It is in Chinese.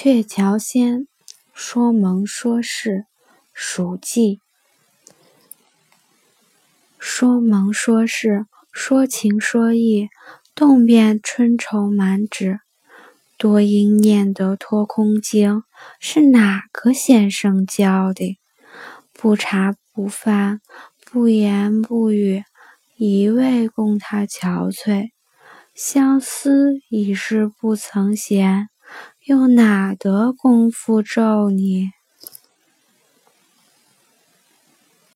鹊桥仙，说盟说事，蜀记。说盟说事，说情说意，动遍春愁满纸。多因念得脱空经，是哪个先生教的？不茶不饭，不言不语，一味供他憔悴。相思已是不曾闲。又哪得功夫咒你？